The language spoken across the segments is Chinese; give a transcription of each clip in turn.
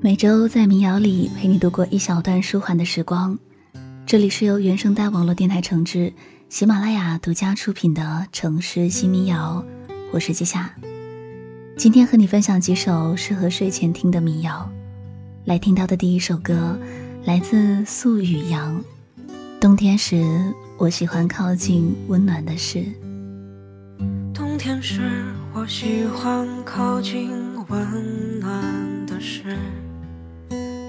每周在民谣里陪你度过一小段舒缓的时光。这里是由原声带网络电台承制，喜马拉雅独家出品的《城市新民谣》，我是季夏。今天和你分享几首适合睡前听的民谣。来听到的第一首歌，来自素雨阳。冬天时，我喜欢靠近温暖的事。冬天时，我喜欢靠近温暖的事，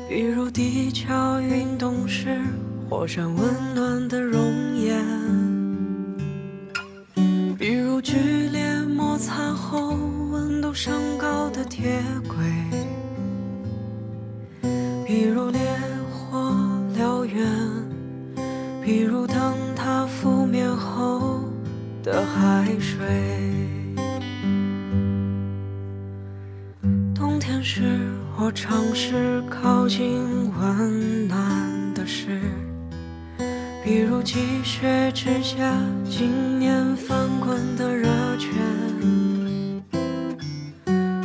比如地壳运动时。火山温暖的熔岩，比如剧烈摩擦后温度升高的铁轨，比如烈火燎原，比如灯塔覆灭后的海水。冬天时，我尝试靠近温暖的事。比如积雪之下，今年翻滚的热泉；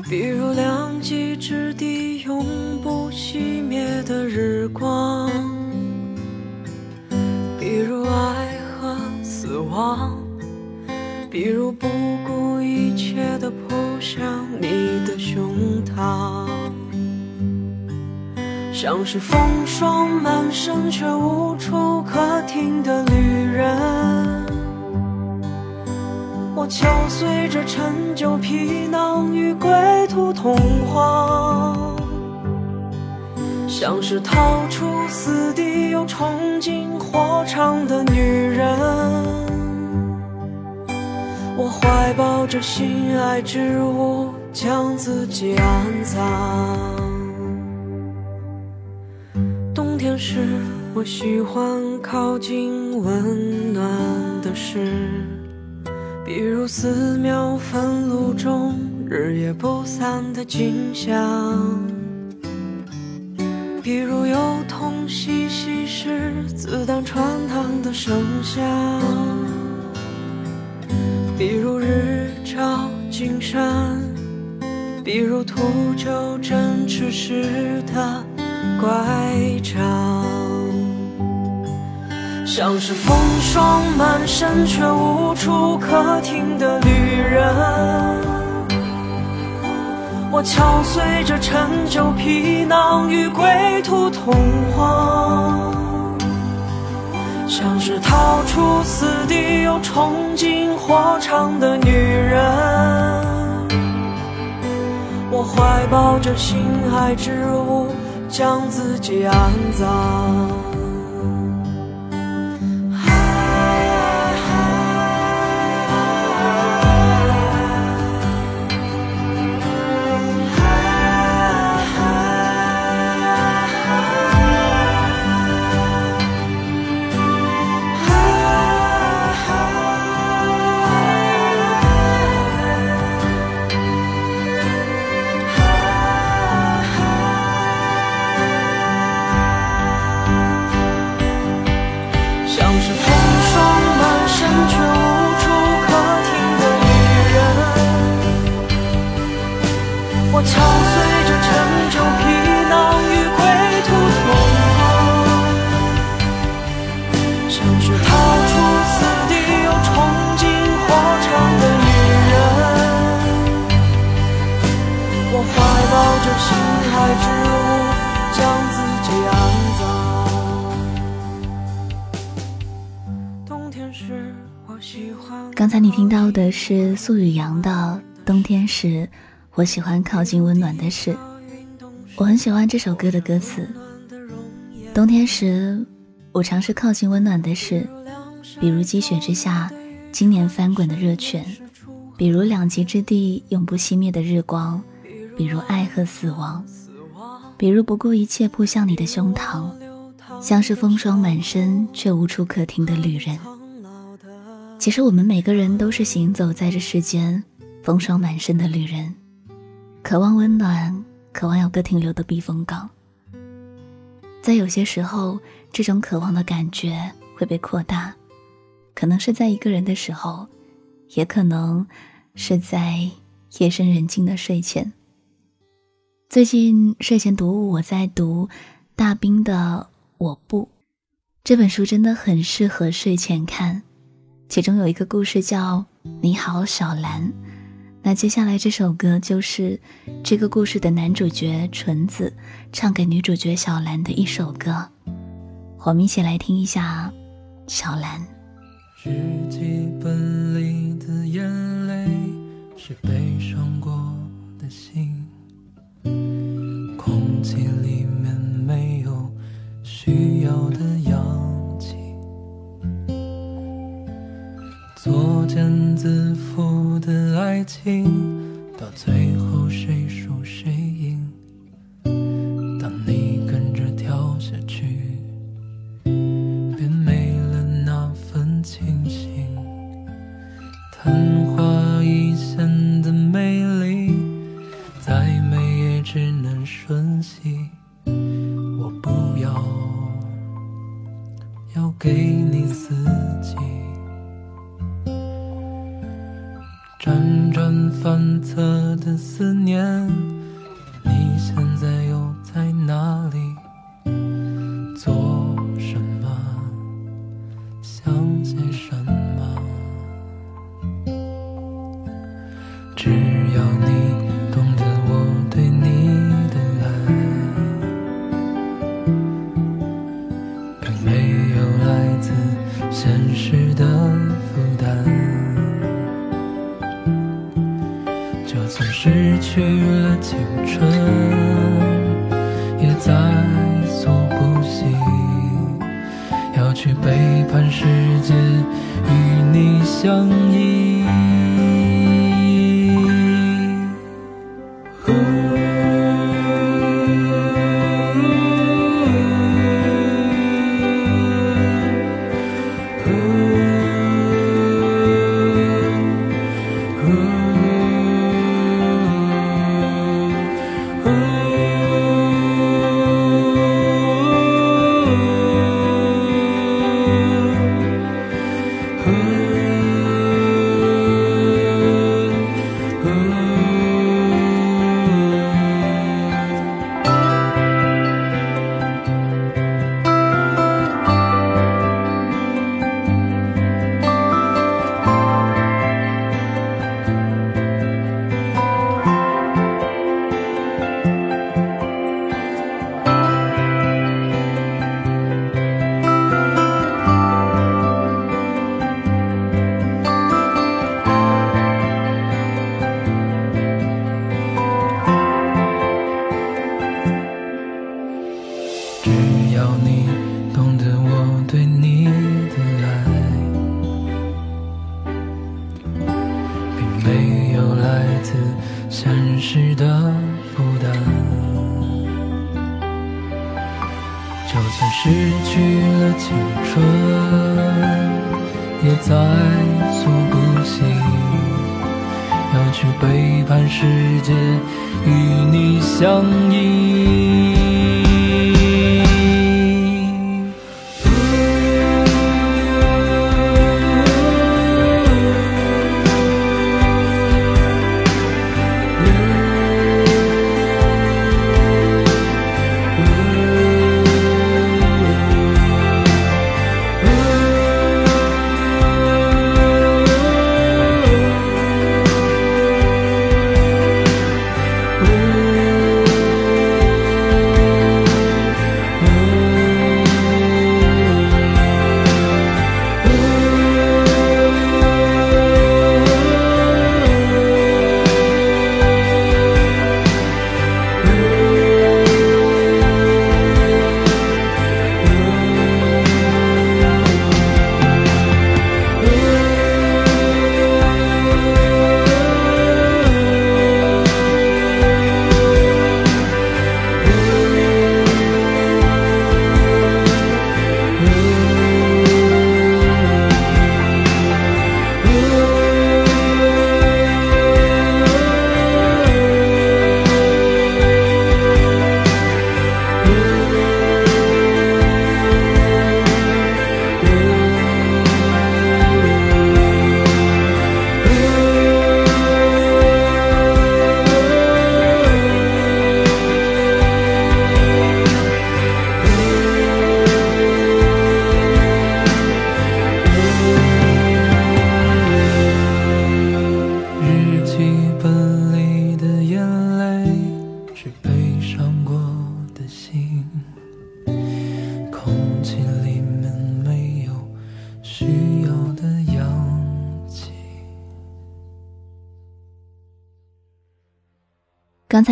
比如两极之地，永不熄灭的日光；比如爱和死亡；比如不顾一切的扑向你的胸膛。像是风霜满身却无处可停的旅人，我敲碎这陈旧皮囊与归途同往。像是逃出死地又冲进火场的女人，我怀抱着心爱之物，将自己安葬。天时，我喜欢靠近温暖的事，比如寺庙焚炉中日夜不散的景象，比如幼童嬉戏时子弹穿堂的声响，比如日照金山，比如秃鹫振翅时的。乖张，像是风霜满身却无处可停的旅人。我敲碎着陈旧皮囊与归途同往，像是逃出死地又冲进火场的女人。我怀抱着心爱之物。将自己安葬。到的是素雨阳的《冬天时，我喜欢靠近温暖的事》。我很喜欢这首歌的歌词。冬天时，我尝试靠近温暖的事，比如积雪之下今年翻滚的热泉，比如两极之地永不熄灭的日光，比如爱和死亡，比如不顾一切扑向你的胸膛，像是风霜满身却无处可停的旅人。其实我们每个人都是行走在这世间风霜满身的旅人，渴望温暖，渴望有个停留的避风港。在有些时候，这种渴望的感觉会被扩大，可能是在一个人的时候，也可能是在夜深人静的睡前。最近睡前读物，我在读大冰的《我不》这本书，真的很适合睡前看。其中有一个故事叫《你好，小兰》。那接下来这首歌就是这个故事的男主角纯子唱给女主角小兰的一首歌，我们一起来听一下《小兰》。日记本里的眼泪是悲伤过的心。自负的爱情，到最后辗转反侧的思念，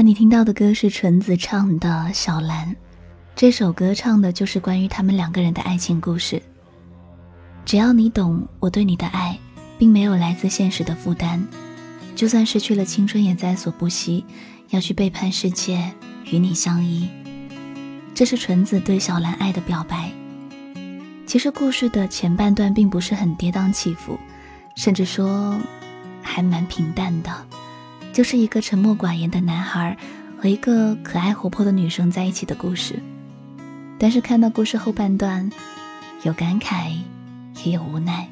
才你听到的歌是纯子唱的《小兰》，这首歌唱的就是关于他们两个人的爱情故事。只要你懂我对你的爱，并没有来自现实的负担，就算失去了青春也在所不惜，要去背叛世界与你相依。这是纯子对小兰爱的表白。其实故事的前半段并不是很跌宕起伏，甚至说还蛮平淡的，就是一个沉默寡言的男孩和一个可爱活泼的女生在一起的故事。但是看到故事后半段，有感慨。也有无奈。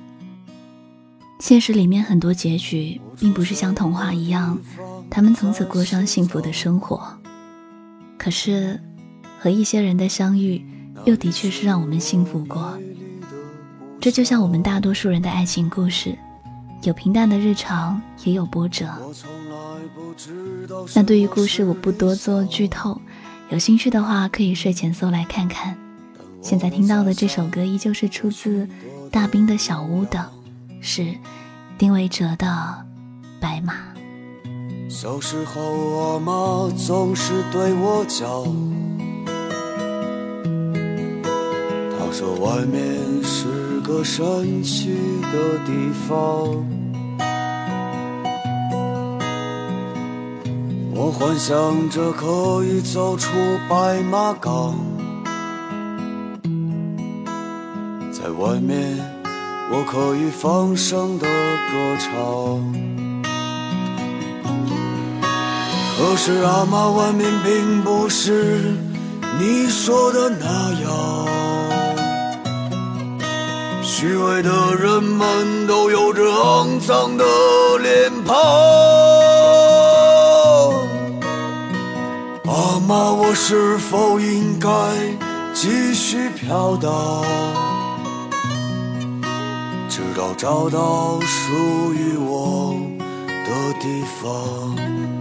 现实里面很多结局，并不是像童话一样，他们从此过上幸福的生活。可是，和一些人的相遇，又的确是让我们幸福过。这就像我们大多数人的爱情故事，有平淡的日常，也有波折。那对于故事，我不多做剧透，有兴趣的话可以睡前搜来看看。现在听到的这首歌，依旧是出自。大兵的小屋的是丁伟哲的白马。小时候，阿妈总是对我讲，她说外面是个神奇的地方。我幻想着可以走出白马港。在外面，我可以放声的歌唱。可是阿妈，外面并不是你说的那样。虚伪的人们都有着肮脏的脸庞。阿妈，我是否应该继续飘荡？直到找到属于我的地方。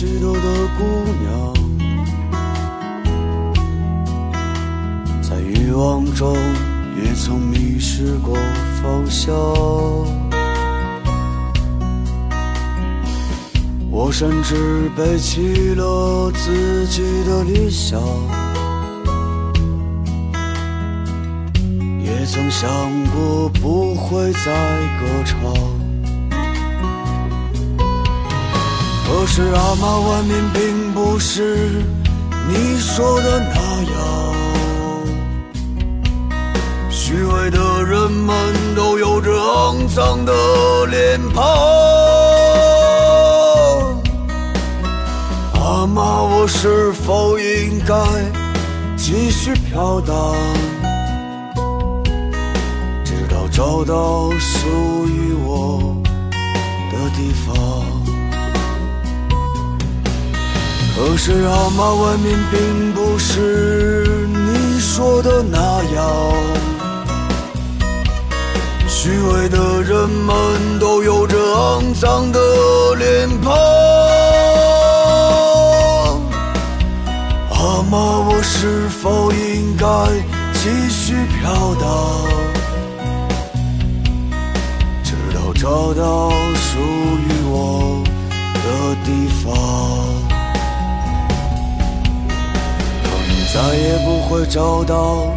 许多的姑娘在欲望中也曾迷失过方向我甚至背弃了自己的理想也曾想过不会再歌唱可是阿妈，外面并不是你说的那样，虚伪的人们都有着肮脏的脸庞。阿妈，我是否应该继续飘荡，直到找到属于我的地方？可是阿妈，外面并不是你说的那样，虚伪的人们都有着肮脏的脸庞。阿妈，我是否应该继续飘荡，直到找到属于我的地方？再也不会找到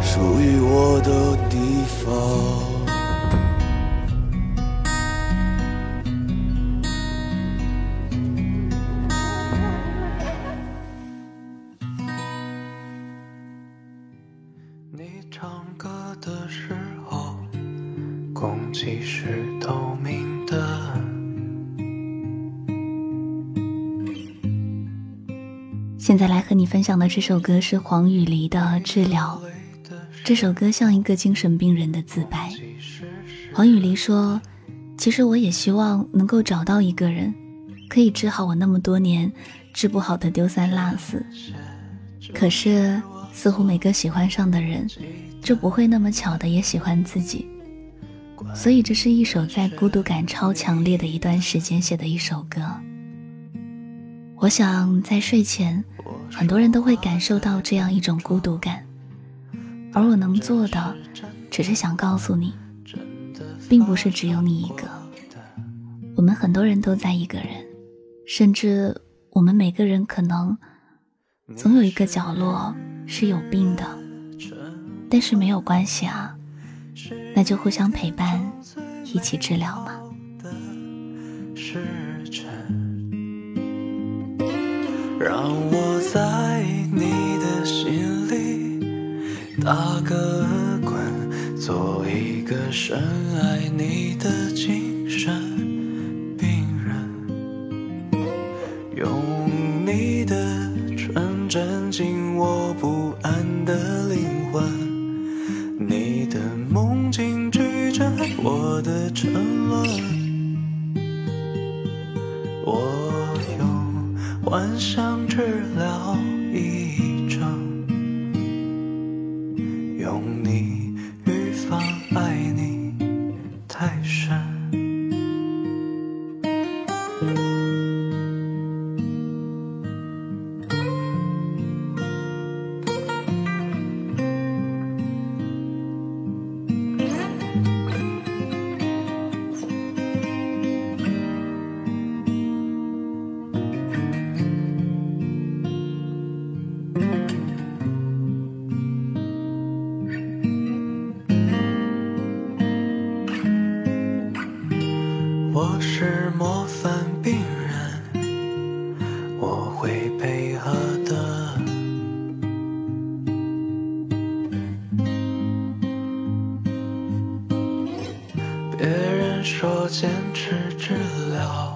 属于我的地方。的这首歌是黄雨梨的《治疗》。这首歌像一个精神病人的自白。黄雨梨说：“其实我也希望能够找到一个人，可以治好我那么多年治不好的丢三落四。可是，似乎每个喜欢上的人，就不会那么巧的也喜欢自己。所以，这是一首在孤独感超强烈的一段时间写的一首歌。我想，在睡前，很多人都会感受到这样一种孤独感。”而我能做的，只是想告诉你，并不是只有你一个。我们很多人都在一个人，甚至我们每个人可能总有一个角落是有病的，但是没有关系啊，那就互相陪伴，一起治疗嘛。让我在你的心里。打个滚，做一个深爱你的精神病人，用你的纯真紧握不安的灵魂，你的梦境拒绝我的沉沦，幻想治疗被配合的。别人说坚持治疗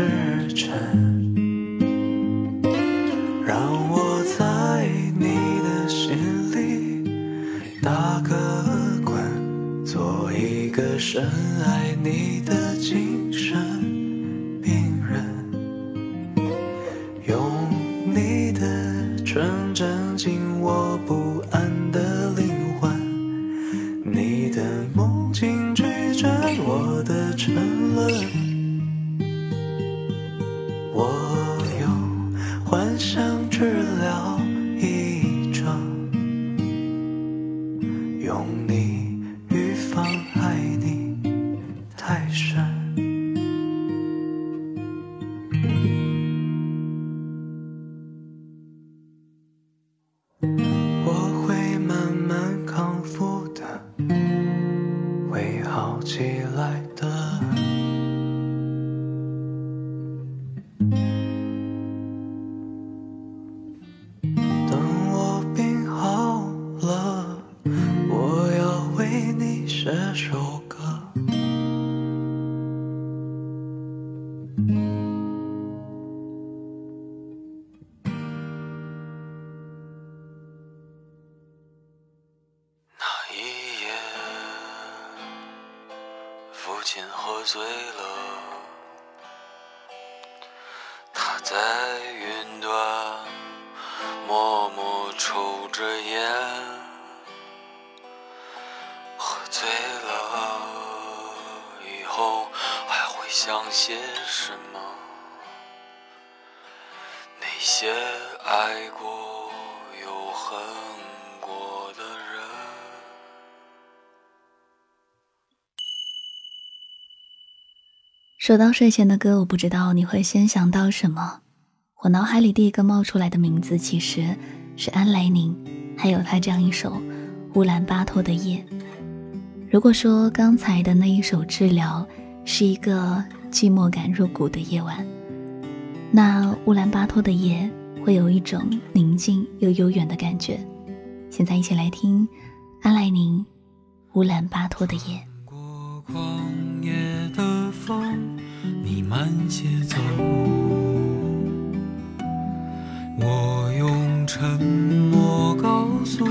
时辰，让我在你的心里打个滚。做一个深爱你的醉了以后还会想些什么？那些爱过又恨过的人。说到睡前的歌，我不知道你会先想到什么。我脑海里第一个冒出来的名字其实是安来宁，还有他这样一首乌兰巴托的夜。如果说刚才的那一首治疗是一个寂寞感入骨的夜晚，那乌兰巴托的夜会有一种宁静又悠远的感觉。现在一起来听阿来宁《乌兰巴托的夜》。过旷野的风，你慢些走。我用沉默告诉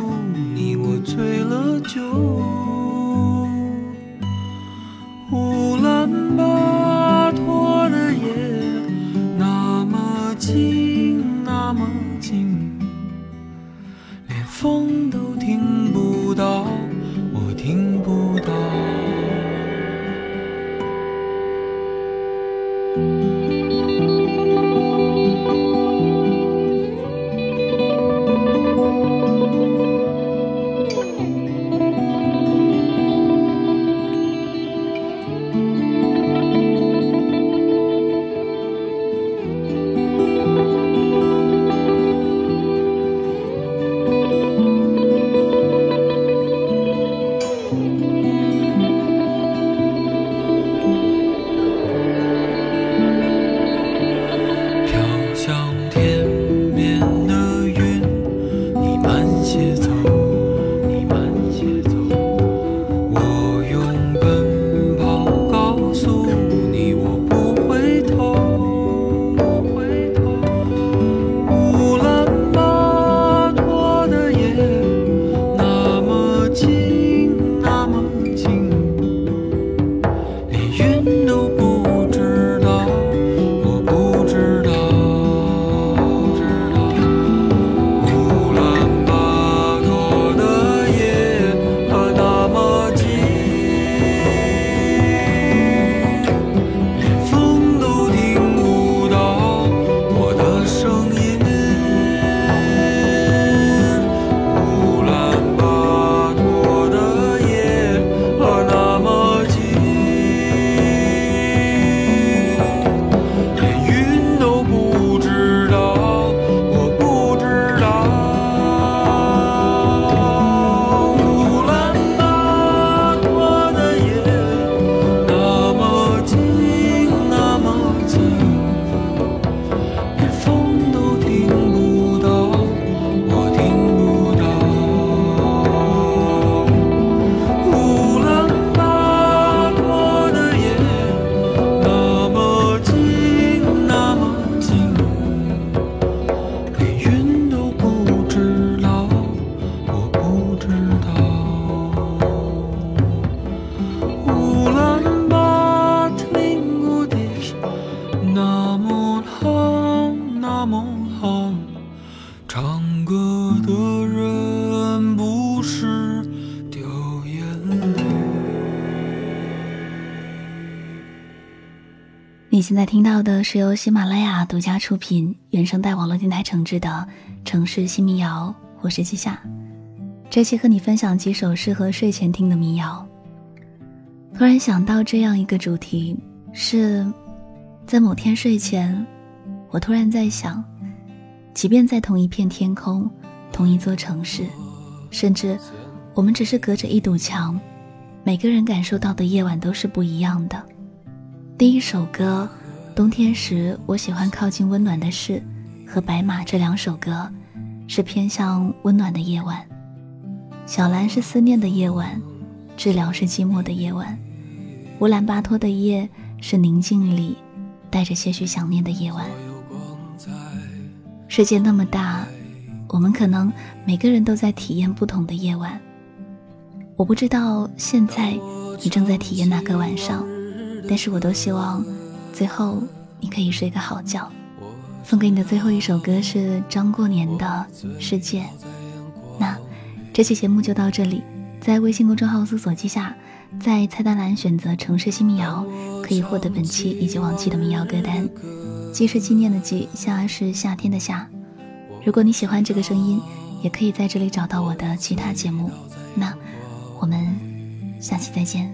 现在听到的是由喜马拉雅独家出品、原声带网络电台承制的《城市新民谣》，我是季夏。这期和你分享几首适合睡前听的民谣。突然想到这样一个主题：是在某天睡前，我突然在想，即便在同一片天空、同一座城市，甚至我们只是隔着一堵墙，每个人感受到的夜晚都是不一样的。第一首歌《冬天时我喜欢靠近温暖的事》和《白马》这两首歌，是偏向温暖的夜晚。小兰是思念的夜晚，治疗是寂寞的夜晚，乌兰巴托的夜是宁静里带着些许想念的夜晚。世界那么大，我们可能每个人都在体验不同的夜晚。我不知道现在你正在体验哪个晚上，但是我都希望最后你可以睡个好觉。送给你的最后一首歌是张过年的《世界》。那这期节目就到这里，在微信公众号搜索“记下”，在菜单栏选择“城市新民谣”，可以获得本期以及往期的民谣歌单。记是纪念的记，夏是夏天的夏。如果你喜欢这个声音，也可以在这里找到我的其他节目。那我们下期再见。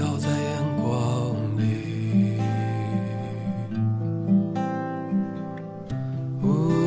Ooh.